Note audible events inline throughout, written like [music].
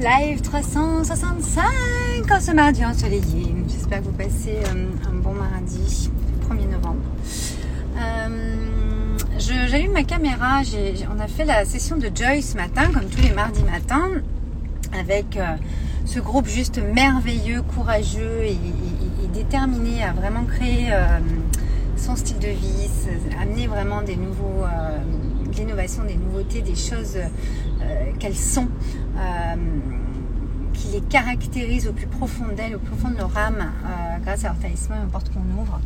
Live 365 en ce mardi ensoleillé. J'espère que vous passez euh, un bon mardi, 1er novembre. Euh, J'allume ma caméra. on a fait la session de Joy ce matin, comme tous les mardis matins, avec euh, ce groupe juste merveilleux, courageux et, déterminé à vraiment créer son style de vie, amener vraiment des nouveaux, de l'innovation, des nouveautés, des choses qu'elles sont qui les caractérisent au plus profond d'elles, au plus profond de leur âme, euh, grâce à leur talisman, importe qu'on ouvre,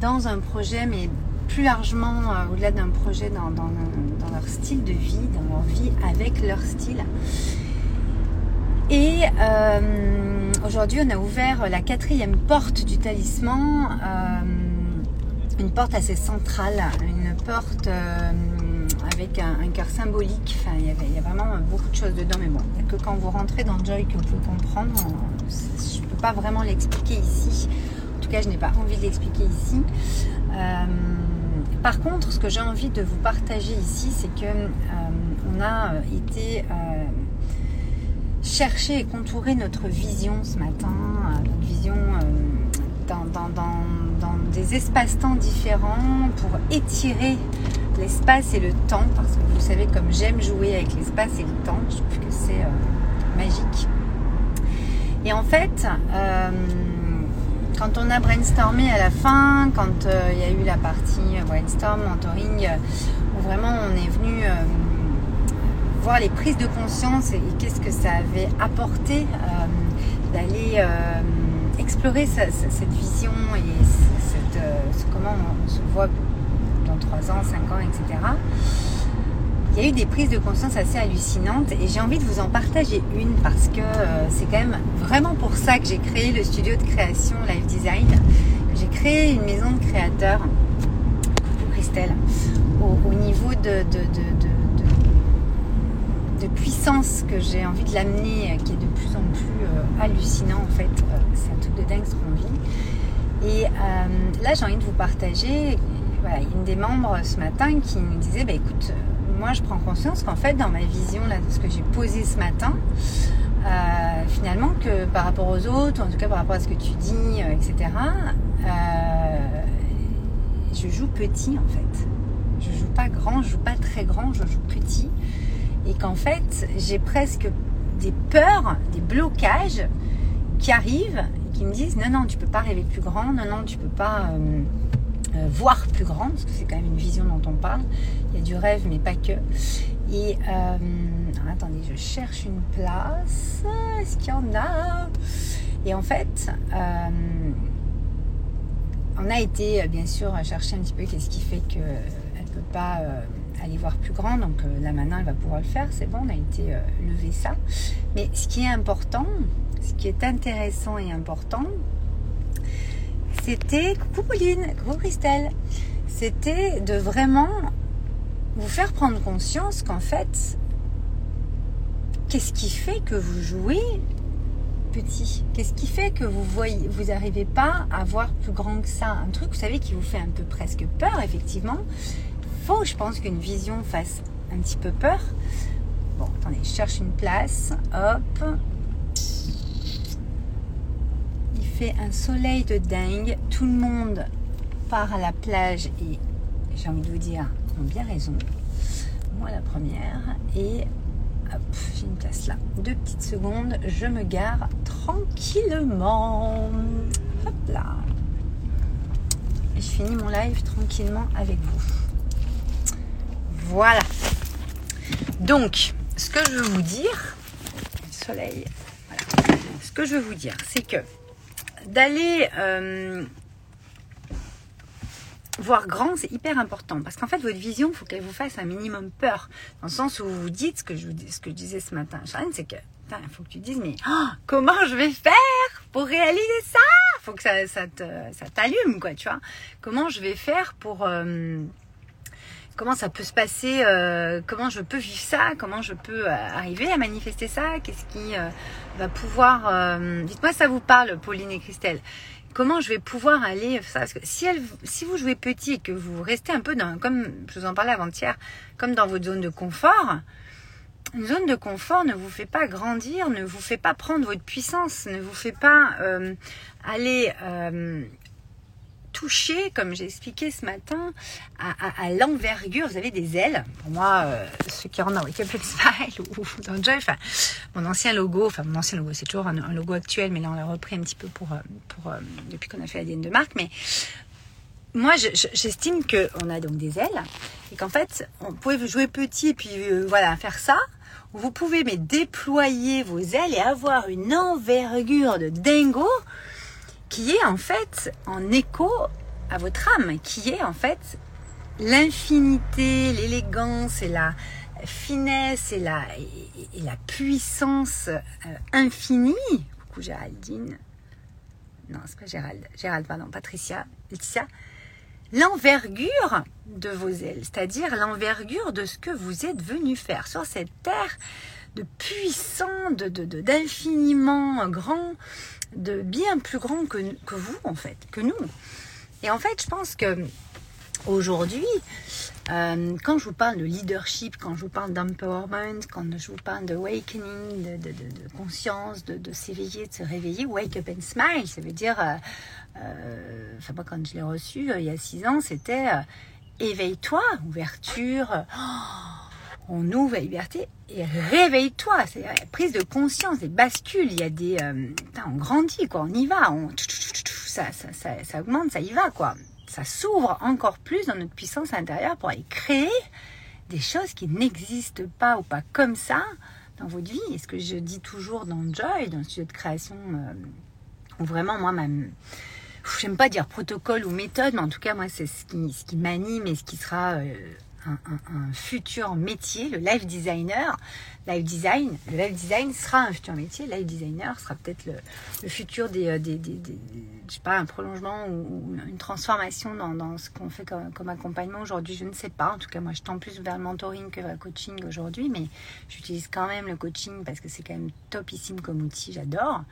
dans un projet, mais plus largement euh, au-delà d'un projet, dans, leur style de vie, dans leur vie avec leur style. Et euh, aujourd'hui, on a ouvert la quatrième porte du talisman, une porte assez centrale, une porte avec un, cœur symbolique. Il y, a vraiment beaucoup de choses dedans, mais bon, il a que quand vous rentrez dans Joy que vous pouvez comprendre. Je ne peux pas vraiment l'expliquer ici. En tout cas, je n'ai pas envie de l'expliquer ici. Euh, par contre, ce que j'ai envie de vous partager ici, c'est que euh, on a été euh, chercher et contourer notre vision ce matin, notre vision dans des espaces-temps différents pour étirer l'espace et le temps, parce que vous savez comme j'aime jouer avec l'espace et le temps, je trouve que c'est euh, magique. Et en fait, euh, quand on a brainstormé à la fin, quand euh, il y a eu la partie brainstorm, mentoring, où vraiment on est venu voir les prises de conscience et, qu'est-ce que ça avait apporté d'aller explorer cette vision et cette, comment on se voit 3 ans, 5 ans, etc. Il y a eu des prises de conscience assez hallucinantes et j'ai envie de vous en partager une parce que euh, c'est quand même vraiment pour ça que j'ai créé le studio de création Live Design. J'ai créé une maison de créateurs, coucou Christelle, au, niveau de, de, de, puissance que j'ai envie de l'amener, qui est de plus en plus euh, hallucinant en fait. Euh, c'est un truc de dingue ce qu'on vit. Et là, j'ai envie de vous partager voilà, une des membres ce matin qui nous disait bah, écoute, euh, moi je prends conscience qu'en fait, dans ma vision là, de ce que j'ai posé ce matin, euh, finalement, que par rapport aux autres, ou en tout cas par rapport à ce que tu dis, euh, etc., je joue petit en fait. Je joue pas grand, je joue pas très grand, je joue petit. Et qu'en fait, j'ai presque des peurs, des blocages qui arrivent et qui me disent non, non, tu peux pas rêver plus grand, non, non, tu peux pas. Voir plus grande, parce que c'est quand même une vision dont on parle. Il y a du rêve, mais pas que. Et euh, attendez, je cherche une place. Est-ce qu'il y en a? Et en fait, euh, on a été bien sûr chercher un petit peu qu'est-ce qui fait qu'elle ne peut pas aller voir plus grand. Donc là maintenant, elle va pouvoir le faire. C'est bon, on a été lever ça. Mais ce qui est important, ce qui est intéressant et important, c'était, coucou Pauline, coucou Christelle, c'était de vraiment vous faire prendre conscience qu'en fait, qu'est-ce qui fait que vous jouez petit? Qu'est-ce qui fait que vous voyez, vous n'arrivez pas à voir plus grand que ça? Un truc, vous savez, qui vous fait un peu presque peur, effectivement. Faut, je pense, qu'une vision fasse un petit peu peur. Bon, attendez, je cherche une place. Hop, un soleil de dingue. Tout le monde part à la plage et j'ai envie de vous dire, ont bien raison. Moi la première. Et hop, j'ai une place là. Deux petites secondes, je me gare tranquillement. Hop là. Et je finis mon live tranquillement avec vous. Voilà. Donc, ce que je veux vous dire, soleil, Ce que je veux vous dire, c'est que d'aller euh, voir grand, c'est hyper important. Parce qu'en fait, votre vision, il faut qu'elle vous fasse un minimum peur. Dans le sens où vous vous dites, ce que je, ce que je disais ce matin, c'est que il faut que tu dises, mais oh, comment je vais faire pour réaliser ça? Faut que ça, ça, t'allume, quoi, tu vois. Comment je vais faire pour... Euh, comment ça peut se passer, euh, comment je peux vivre ça, comment je peux euh, arriver à manifester ça, qu'est-ce qui euh, va pouvoir... Dites-moi ça vous parle, Pauline et Christelle. Comment je vais pouvoir aller si, elle, si vous jouez petit et que vous restez un peu dans, comme je vous en parlais avant-hier, comme dans votre zone de confort, une zone de confort ne vous fait pas grandir, ne vous fait pas prendre votre puissance, ne vous fait pas aller toucher, comme j'ai expliqué ce matin, à, l'envergure. Vous avez des ailes. Pour moi, euh, ceux qui rentrent dans Wake Up Smile ou, dans Joy, enfin, mon ancien logo, enfin mon ancien logo, c'est toujours un, logo actuel, mais là on l'a repris un petit peu pour, pour depuis qu'on a fait l'ADN de marque. Mais moi, j'estime qu'on a donc des ailes et qu'en fait, on peut jouer petit et puis voilà, faire ça vous pouvez mais déployer vos ailes et avoir une envergure de dingo qui est en fait en écho à votre âme, qui est en fait l'infinité, l'élégance et la finesse et la, puissance euh, infinie. Coucou Géraldine. Non, c'est pas Gérald. Gérald, pardon, Patricia, Laetitia l'envergure de vos ailes, c'est-à-dire l'envergure de ce que vous êtes venu faire sur cette terre de puissant, de, d'infiniment grand, de bien plus grand que, que vous en fait, que nous. Et en fait, je pense que aujourd'hui, euh, quand je vous parle de leadership, quand je vous parle d'empowerment, quand je vous parle d'awakening, de, de, de, conscience, de, s'éveiller, de se réveiller, wake up and smile, ça veut dire, euh, euh, enfin moi quand je l'ai reçu il y a six ans, c'était éveille-toi, ouverture, oh, on ouvre la liberté et réveille-toi, c'est prise de conscience, des bascules, il y a des, on grandit quoi, on y va, on, ça, ça, ça, ça augmente, ça y va quoi. Ça s'ouvre encore plus dans notre puissance intérieure pour aller créer des choses qui n'existent pas ou pas comme ça dans votre vie. Et ce que je dis toujours dans Joy, dans le sujet de création, euh, où vraiment, moi, ma, j'aime pas dire protocole ou méthode, mais en tout cas, moi, c'est ce qui, ce qui m'anime et ce qui sera euh, un, futur métier, le life designer. Life design, le life design sera un futur métier. Life designer sera peut-être le, futur des, des, des, je sais pas, un prolongement ou, une transformation dans, ce qu'on fait comme, comme accompagnement aujourd'hui. Je ne sais pas. En tout cas, moi, je tends plus vers le mentoring que vers le coaching aujourd'hui, mais j'utilise quand même le coaching parce que c'est quand même topissime comme outil. J'adore.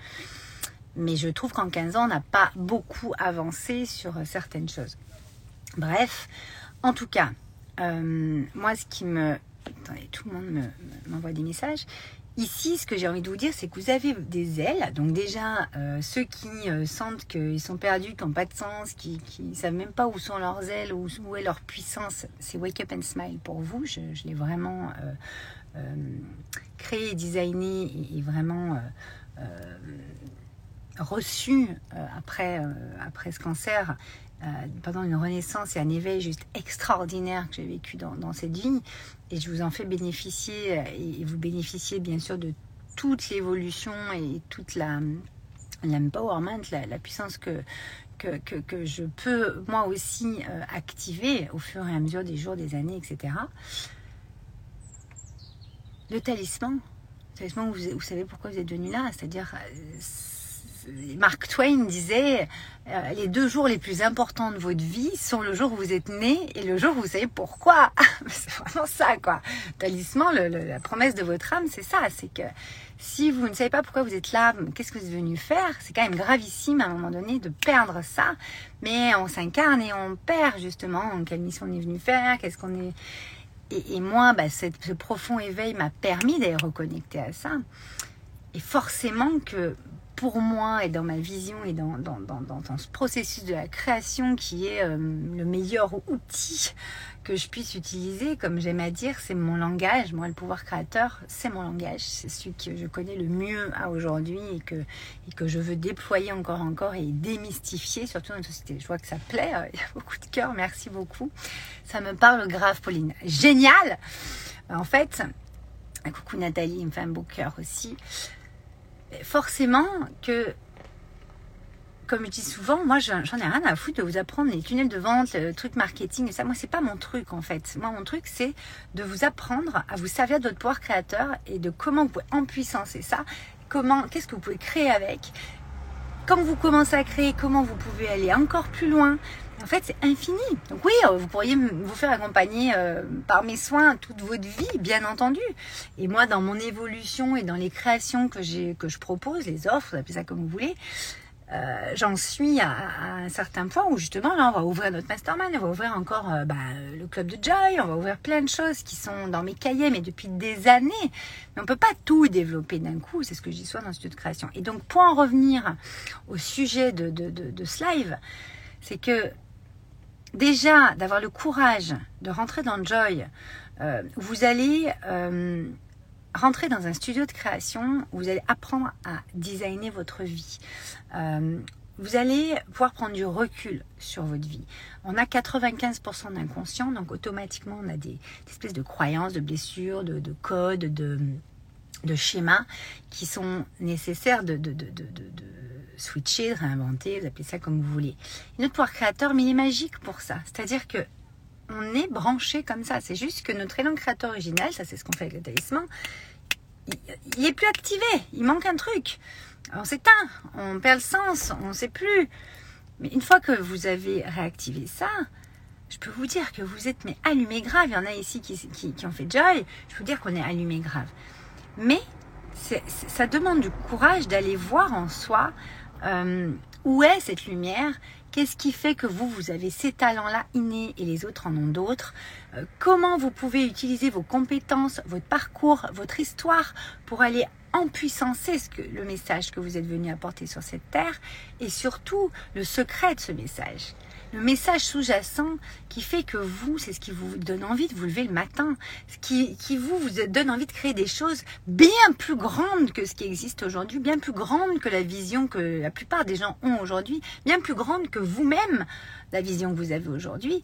Mais je trouve qu'en 15 ans, on n'a pas beaucoup avancé sur certaines choses. Bref, en tout cas, euh, moi, ce qui me... Attendez, tout le monde m'envoie des messages. Ici, ce que j'ai envie de vous dire, c'est que vous avez des ailes. Donc déjà, euh, ceux qui euh, sentent qu'ils sont perdus, qui n'ont pas de sens, qui ne savent même pas où sont leurs ailes, où, est leur puissance, c'est Wake Up and Smile pour vous. Je, l'ai vraiment créé, designé et, vraiment reçu après, après ce cancer euh, pendant une renaissance et un éveil juste extraordinaire que j'ai vécu dans, cette vie. Et je vous en fais bénéficier, euh, et, vous bénéficiez bien sûr de toute l'évolution et toute la l'empowerment, la, puissance que, que, que, je peux moi aussi euh, activer au fur et à mesure des jours, des années, etc. Le talisman, talisman, vous, vous savez pourquoi vous êtes venu là, c'est-à-dire Mark Twain disait euh, les deux jours les plus importants de votre vie sont le jour où vous êtes né et le jour où vous savez pourquoi. [laughs] c'est vraiment ça, quoi. Talisman, la promesse de votre âme, c'est ça. C'est que si vous ne savez pas pourquoi vous êtes là, qu'est-ce que vous êtes venu faire, c'est quand même gravissime à un moment donné de perdre ça. Mais on s'incarne et on perd justement quelle mission on est venu faire, qu'est-ce qu'on est? Et, moi, bah, ce profond éveil m'a permis d'être reconnecter à ça. Et forcément que pour moi et dans ma vision et dans, dans, dans, dans ce processus de la création qui est euh, le meilleur outil que je puisse utiliser, comme j'aime à dire, c'est mon langage. Moi, le pouvoir créateur, c'est mon langage. C'est celui que je connais le mieux à aujourd'hui et que, et que je veux déployer encore encore et démystifier, surtout dans une société. Je vois que ça plaît, euh, [laughs] il y a beaucoup de cœur, merci beaucoup. Ça me parle grave, Pauline. Génial En fait, coucou Nathalie, il me fait un beau cœur aussi forcément que, comme je dis souvent, moi j'en ai rien à foutre de vous apprendre les tunnels de vente, le truc marketing et ça. Moi, c'est pas mon truc en fait. Moi, mon truc, c'est de vous apprendre à vous servir de votre pouvoir créateur et de comment vous pouvez empuissancer ça. Comment, qu'est-ce que vous pouvez créer avec quand vous commencez à créer, comment vous pouvez aller encore plus loin, en fait, c'est infini. Donc oui, euh, vous pourriez vous faire accompagner euh, par mes soins toute votre vie, bien entendu. Et moi, dans mon évolution et dans les créations que que je propose, les offres, vous appelez ça comme vous voulez, euh, j'en suis à, un certain point où justement là on va ouvrir notre mastermind, on va ouvrir encore bah, le club de Joy, on va ouvrir plein de choses qui sont dans mes cahiers mais depuis des années. Mais on peut pas tout développer d'un coup, c'est ce que dis souvent dans le studio de création. Et donc pour en revenir au sujet de, de, de, ce live, c'est que déjà d'avoir le courage de rentrer dans Joy, euh, vous allez rentrer dans un studio de création où vous allez apprendre à designer votre vie. Euh, vous allez pouvoir prendre du recul sur votre vie. On a 95% d'inconscient, donc automatiquement on a des, espèces de croyances, de blessures, de, codes, de, de, schémas qui sont nécessaires de, de, switcher, de réinventer, vous appelez ça comme vous voulez. notre pouvoir créateur, mais il est magique pour ça. C'est-à-dire que on est branché comme ça. C'est juste que notre élan créateur original, ça c'est ce qu'on fait avec le talisman, il, est plus activé. Il manque un truc. On s'éteint, on perd le sens, on ne sait plus. Mais une fois que vous avez réactivé ça, je peux vous dire que vous êtes mais allumé grave. Il y en a ici qui, qui, ont fait joy. Je peux vous dire qu'on est allumé grave. Mais ça demande du courage d'aller voir en soi euh, où est cette lumière Qu'est-ce qui fait que vous, vous avez ces talents-là innés et les autres en ont d'autres euh, Comment vous pouvez utiliser vos compétences, votre parcours, votre histoire pour aller empuissancer ce le message que vous êtes venu apporter sur cette terre et surtout le secret de ce message le message sous-jacent qui fait que vous, c'est ce qui vous donne envie de vous lever le matin, ce qui, qui vous, vous donne envie de créer des choses bien plus grandes que ce qui existe aujourd'hui, bien plus grandes que la vision que la plupart des gens ont aujourd'hui, bien plus grandes que vous-même, la vision que vous avez aujourd'hui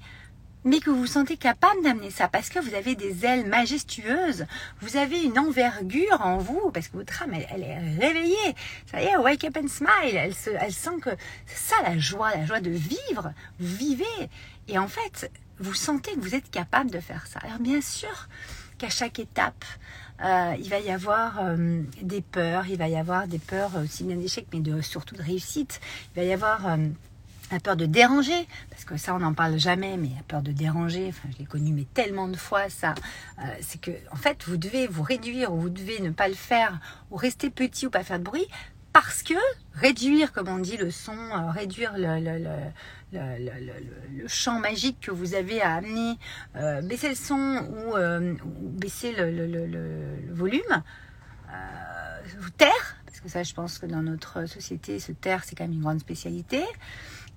mais que vous vous sentez capable d'amener ça parce que vous avez des ailes majestueuses, vous avez une envergure en vous parce que votre âme elle, est réveillée. Ça y est, wake up and smile. Elle, se, elle sent que c'est ça la joie, la joie de vivre. Vous vivez et en fait vous sentez que vous êtes capable de faire ça. Alors bien sûr qu'à chaque étape euh, il va y avoir euh, des peurs, il va y avoir des peurs aussi bien d'échec mais surtout de réussite. Il va y avoir euh, la peur de déranger, parce que ça on n'en parle jamais, mais la peur de déranger, je l'ai connu mais tellement de fois ça, euh, c'est que en fait vous devez vous réduire ou vous devez ne pas le faire ou rester petit ou pas faire de bruit parce que réduire, comme on dit, le son, euh, réduire le, le, le, champ magique que vous avez à amener, euh, baisser le son ou, baisser le, volume, vous taire, parce que ça je pense que dans notre société, se taire c'est quand même une grande spécialité.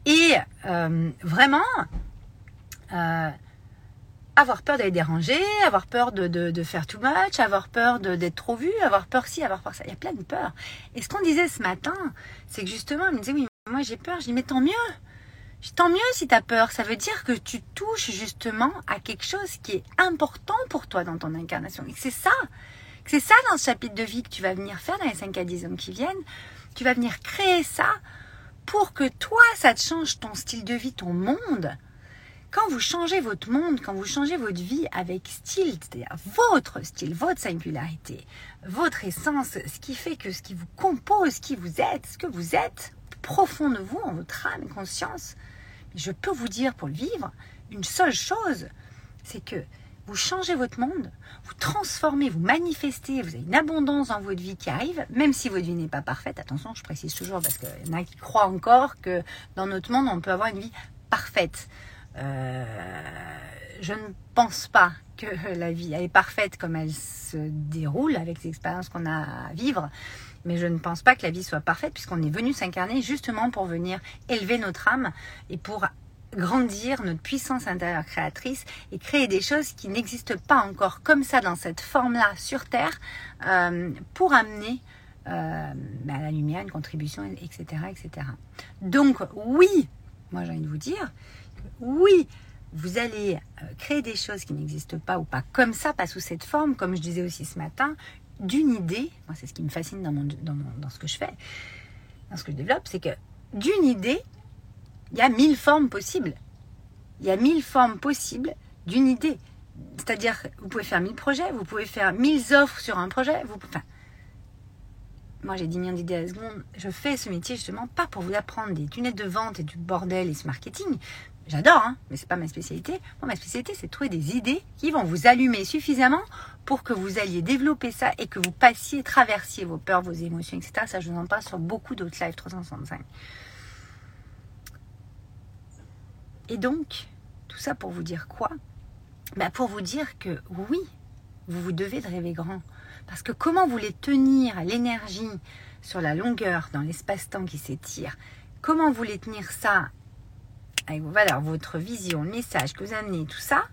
Et euh, vraiment, euh, avoir peur d'aller déranger, avoir peur de, faire too much, avoir peur d'être trop vu, avoir peur ci, avoir peur ça. Il y a plein de peurs. Et ce qu'on disait ce matin, c'est que justement, elle me disait, oui, moi j'ai peur. Je dis, mais tant mieux. Je tant mieux si tu as peur. Ça veut dire que tu touches justement à quelque chose qui est important pour toi dans ton incarnation. Et c'est ça. C'est ça dans ce chapitre de vie que tu vas venir faire dans les 5 à 10 ans qui viennent. Tu vas venir créer ça pour que toi, ça te change ton style de vie, ton monde. Quand vous changez votre monde, quand vous changez votre vie avec style, c'est-à-dire votre style, votre singularité, votre essence, ce qui fait que ce qui vous compose, qui vous êtes, ce que vous êtes, profond de vous, en votre âme conscience, je peux vous dire pour le vivre, une seule chose, c'est que vous changez votre monde, vous transformez, vous manifestez, vous avez une abondance dans votre vie qui arrive, même si votre vie n'est pas parfaite. Attention, je précise toujours parce qu'il y en a qui croient encore que dans notre monde, on peut avoir une vie parfaite. Euh, je ne pense pas que [laughs] la vie est parfaite comme elle se déroule avec les expériences qu'on a à vivre. Mais je ne pense pas que la vie soit parfaite puisqu'on est venu s'incarner justement pour venir élever notre âme et pour grandir notre puissance intérieure créatrice et créer des choses qui n'existent pas encore comme ça dans cette forme-là sur Terre euh, pour amener euh, bah, la lumière, une contribution, etc., etc. Donc oui, moi j'ai envie de vous dire, oui, vous allez euh, créer des choses qui n'existent pas ou pas comme ça, pas sous cette forme, comme je disais aussi ce matin, d'une idée, moi c'est ce qui me fascine dans, ce que je fais, dans ce que je développe, c'est que d'une idée, il y a mille formes possibles. Il y a mille formes possibles d'une idée. C'est-à-dire, vous pouvez faire mille projets, vous pouvez faire mille offres sur un projet. Enfin, moi j'ai 10 millions d'idées à la seconde, je fais ce métier justement pas pour vous apprendre des tunnels de vente et du bordel et ce marketing. J'adore, hein, mais c'est pas ma spécialité. Moi, ma spécialité, c'est de trouver des idées qui vont vous allumer suffisamment pour que vous alliez développer ça et que vous passiez, traversiez vos peurs, vos émotions, etc. Ça, je vous en parle sur beaucoup d'autres lives 365. Et donc, tout ça pour vous dire quoi? Bah Pour vous dire que oui, vous vous devez de rêver grand. Parce que comment voulez tenir l'énergie sur la longueur, dans l'espace-temps qui s'étire, comment voulez tenir ça avec vos valeurs, votre vision, le message que vous amenez, tout ça,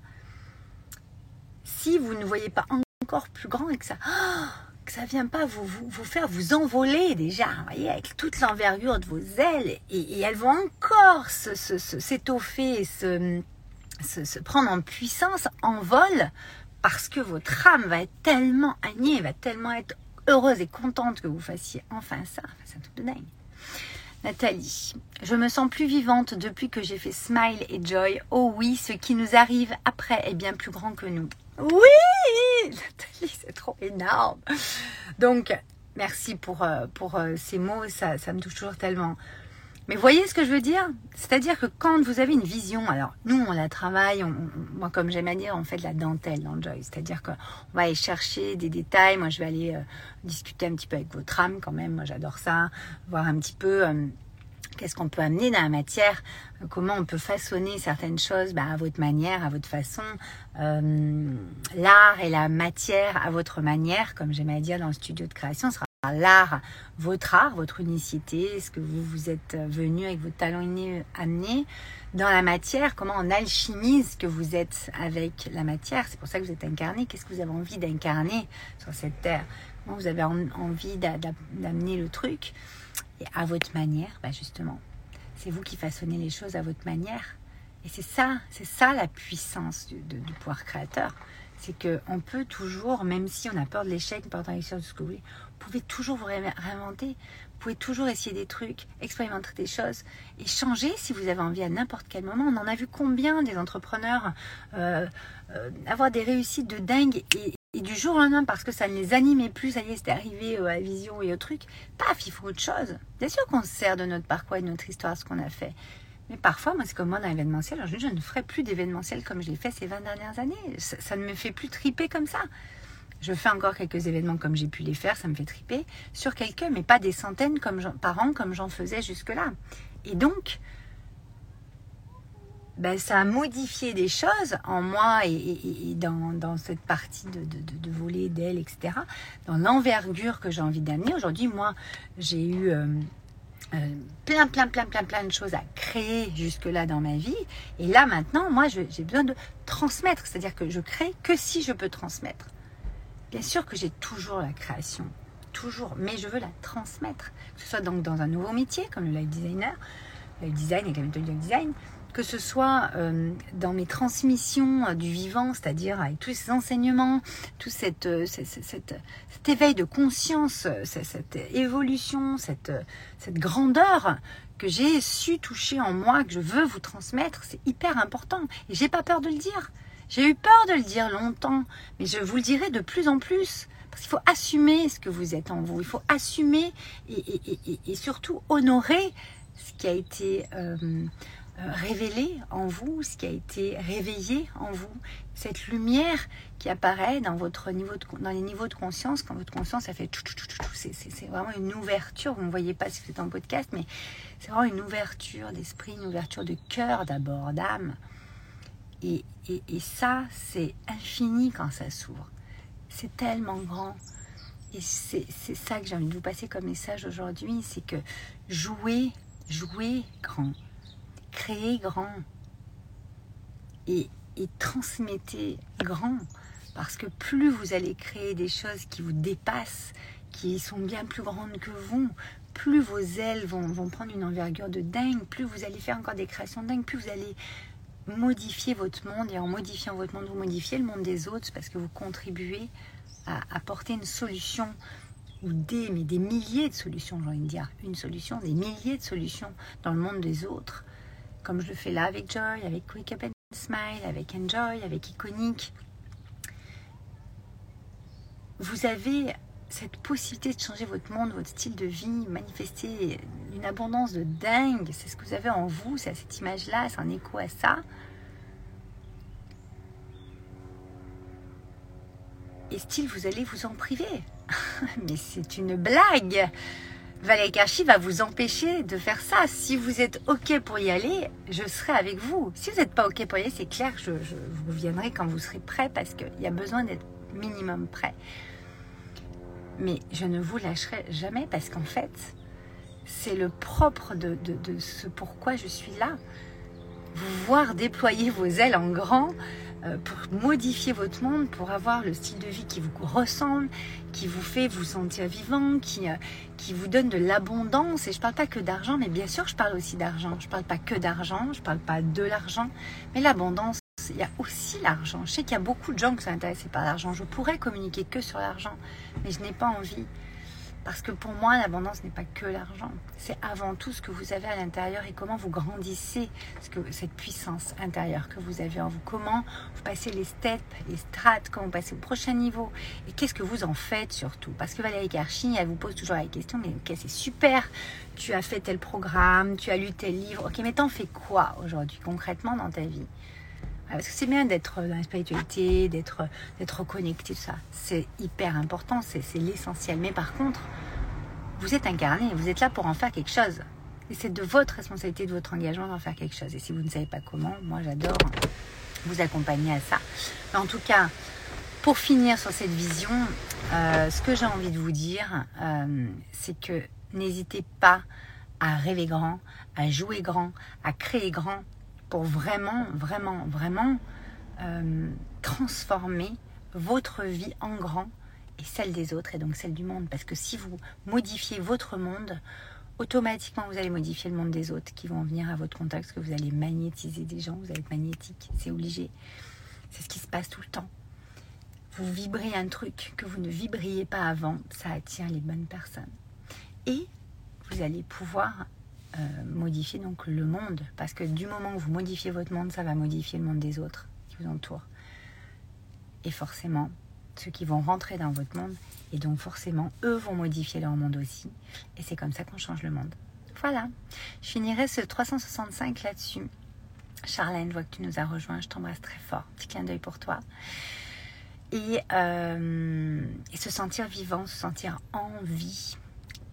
si vous ne voyez pas encore plus grand que ça? Que ça vient pas vous, vous, faire vous envoler déjà, voyez, avec toute l'envergure de vos ailes, et, elles vont encore s'étoffer, se, se, prendre en puissance, en vol, parce que votre âme va être tellement agnée, va tellement être heureuse et contente que vous fassiez enfin ça. c'est un truc de dingue. Nathalie, je me sens plus vivante depuis que j'ai fait Smile et Joy. Oh oui, ce qui nous arrive après est bien plus grand que nous. Oui Nathalie, c'est trop énorme. Donc, merci pour, euh, pour euh, ces mots, ça, ça me touche toujours tellement. Mais voyez ce que je veux dire? C'est-à-dire que quand vous avez une vision, alors nous on la travaille, moi comme j'aime à dire, on fait de la dentelle dans Joy. C'est-à-dire qu'on va aller chercher des détails. Moi je vais aller euh, discuter un petit peu avec votre âme quand même. Moi j'adore ça, voir un petit peu qu'est-ce qu'on peut amener dans la matière, euh, comment on peut façonner certaines choses bah, à votre manière, à votre façon, l'art et la matière à votre manière, comme j'aime à dire dans le studio de création, sera l'art, votre art, votre unicité, ce que vous vous êtes venu avec votre talent inné amener dans la matière, comment on alchimise ce que vous êtes avec la matière. C'est pour ça que vous êtes incarné. Qu'est-ce que vous avez envie d'incarner sur cette terre? Comment vous avez envie d'amener le truc? Et à votre manière, bah justement. C'est vous qui façonnez les choses à votre manière. Et c'est ça, c'est ça la puissance du, pouvoir créateur. C'est qu'on peut toujours, même si on a peur de l'échec, peur de réussir de ce que vous voulez, vous pouvez toujours vous réinventer. Vous pouvez toujours essayer des trucs, expérimenter des choses et changer si vous avez envie à n'importe quel moment. On en a vu combien des entrepreneurs euh, euh, avoir des réussites de dingue et, du jour au lendemain parce que ça ne les animait plus, ça y est, c'était arrivé euh, à vision et au truc, paf, il faut autre chose. Bien sûr qu'on se sert de notre parcours et de notre histoire, ce qu'on a fait. Mais parfois, moi, c'est comme moi dans l'événementiel. Je, je ne ferai plus d'événementiel comme je l'ai fait ces 20 dernières années. Ça, ça, ne me fait plus triper comme ça. Je fais encore quelques événements comme j'ai pu les faire, ça me fait triper, sur quelques, mais pas des centaines comme par an comme j'en faisais jusque-là. Et donc, ben, ça a modifié des choses en moi et, dans, cette partie de, de, voler d'elle, etc. Dans l'envergure que j'ai envie d'amener. Aujourd'hui, moi, j'ai eu euh, euh, plein, plein, plein, plein, plein de choses à créer jusque-là dans ma vie. Et là, maintenant, moi, j'ai besoin de transmettre. C'est-à-dire que je crée que si je peux transmettre. Bien sûr que j'ai toujours la création, toujours, mais je veux la transmettre, que ce soit donc dans un nouveau métier comme le live designer, le design et la méthode du design, que ce soit euh, dans mes transmissions euh, du vivant, c'est-à-dire avec tous ces enseignements, tout euh, cet éveil de conscience, cette, évolution, cette, grandeur que j'ai su toucher en moi, que je veux vous transmettre, c'est hyper important. Et j'ai pas peur de le dire. J'ai eu peur de le dire longtemps, mais je vous le dirai de plus en plus. Parce qu'il faut assumer ce que vous êtes en vous. Il faut assumer et, surtout honorer ce qui a été révélé en vous, ce qui a été réveillé en vous. Cette lumière qui apparaît dans, votre niveau de, dans les niveaux de conscience, quand votre conscience a fait tout, tout, tout, c'est vraiment une ouverture. Vous ne voyez pas si vous êtes en podcast, mais c'est vraiment une ouverture d'esprit, une ouverture de cœur d'abord, d'âme. Et, ça, c'est infini quand ça s'ouvre. C'est tellement grand. Et c'est ça que j'ai envie de vous passer comme message aujourd'hui, c'est que jouez, jouez grand, créez grand. Et, et transmettez grand. Parce que plus vous allez créer des choses qui vous dépassent, qui sont bien plus grandes que vous, plus vos ailes vont, prendre une envergure de dingue, plus vous allez faire encore des créations dingues, plus vous allez modifier votre monde. Et en modifiant votre monde, vous modifiez le monde des autres parce que vous contribuez à apporter une solution ou des, mais des milliers de solutions, j'ai envie de dire, une solution, des milliers de solutions dans le monde des autres, comme je le fais là avec Joy, avec Quick Up and Smile, avec Enjoy, avec Iconic. Vous avez cette possibilité de changer votre monde, votre style de vie, manifester une abondance de dingue, c'est ce que vous avez en vous, c'est cette image-là, c'est un écho à ça. Et style, vous allez vous en priver. [laughs] Mais c'est une blague. Valérie Karchi va vous empêcher de faire ça. Si vous êtes OK pour y aller, je serai avec vous. Si vous n'êtes pas OK pour y aller, c'est clair je, je, vous viendrai quand vous serez prêt parce qu'il y a besoin d'être minimum prêt. Mais je ne vous lâcherai jamais parce qu'en fait, c'est le propre de, ce pourquoi je suis là. Vous voir déployer vos ailes en grand, pour modifier votre monde, pour avoir le style de vie qui vous ressemble, qui vous fait vous sentir vivant, qui, euh, qui vous donne de l'abondance. Et je ne parle pas que d'argent, mais bien sûr, je parle aussi d'argent. Je ne parle pas que d'argent, je ne parle pas de l'argent, mais l'abondance. Il y a aussi l'argent. Je sais qu'il y a beaucoup de gens qui sont intéressés par l'argent. Je pourrais communiquer que sur l'argent, mais je n'ai pas envie. Parce que pour moi, l'abondance n'est pas que l'argent. C'est avant tout ce que vous avez à l'intérieur et comment vous grandissez que, cette puissance intérieure que vous avez en vous. Comment vous passez les steps, les strates, comment vous passez au prochain niveau. Et qu'est-ce que vous en faites surtout? Parce que Valérie Karchi, elle vous pose toujours la question, mais ok, c'est super, tu as fait tel programme, tu as lu tel livre. Ok, mais t'en fais quoi aujourd'hui concrètement dans ta vie? Parce que c'est bien d'être dans la spiritualité, d'être, d'être connecté, tout ça. C'est hyper important, c'est, l'essentiel. Mais par contre, vous êtes incarné, vous êtes là pour en faire quelque chose. Et c'est de votre responsabilité, de votre engagement d'en faire quelque chose. Et si vous ne savez pas comment, moi j'adore vous accompagner à ça. Mais en tout cas, pour finir sur cette vision, euh, ce que j'ai envie de vous dire, euh, c'est que n'hésitez pas à rêver grand, à jouer grand, à créer grand, pour vraiment, vraiment, vraiment euh, transformer votre vie en grand et celle des autres et donc celle du monde. Parce que si vous modifiez votre monde, automatiquement vous allez modifier le monde des autres qui vont venir à votre contact, parce que vous allez magnétiser des gens, vous allez être magnétique, c'est obligé. C'est ce qui se passe tout le temps. Vous vibrez un truc que vous ne vibriez pas avant, ça attire les bonnes personnes. Et vous allez pouvoir euh, modifier donc le monde. Parce que du moment que vous modifiez votre monde, ça va modifier le monde des autres qui vous entourent. Et forcément, ceux qui vont rentrer dans votre monde, et donc forcément, eux vont modifier leur monde aussi. Et c'est comme ça qu'on change le monde. Voilà, je finirai ce 365 là-dessus. Charlène, je vois que tu nous as rejoint, je t'embrasse très fort. Petit clin d'œil pour toi. Et, euh, et se sentir vivant, se sentir en vie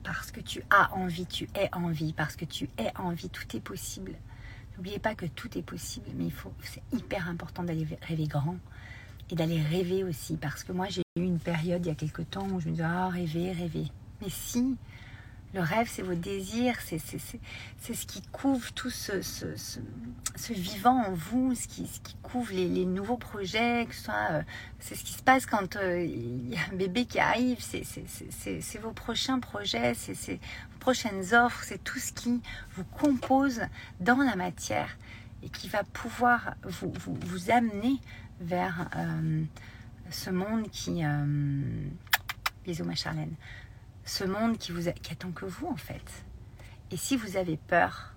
parce que tu as envie, tu es envie, parce que tu es envie, tout est possible. N'oubliez pas que tout est possible, mais il faut, c'est hyper important d'aller rêver grand et d'aller rêver aussi, parce que moi j'ai eu une période il y a quelques temps où je me disais ah rêver, rêver. Mais si, le rêve, c'est vos désirs, c'est ce qui couvre tout ce, ce, vivant en vous, ce qui, ce qui couvre les, nouveaux projets, que soit, euh, c'est ce qui se passe quand euh, il y a un bébé qui arrive, c'est vos prochains projets, c'est vos prochaines offres, c'est tout ce qui vous compose dans la matière et qui va pouvoir vous, vous, amener vers euh, ce monde qui... bisous ma Charlène ce monde qui, vous attend que vous en fait. Et si vous avez peur,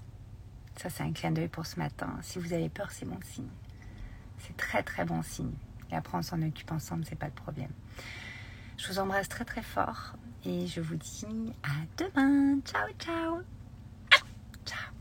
ça c'est un clin d'œil pour ce matin, si vous avez peur c'est bon signe. C'est très très bon signe. Et après on s'en occupe ensemble, c'est pas le problème. Je vous embrasse très très fort et je vous dis à demain. Ciao ciao. Ciao.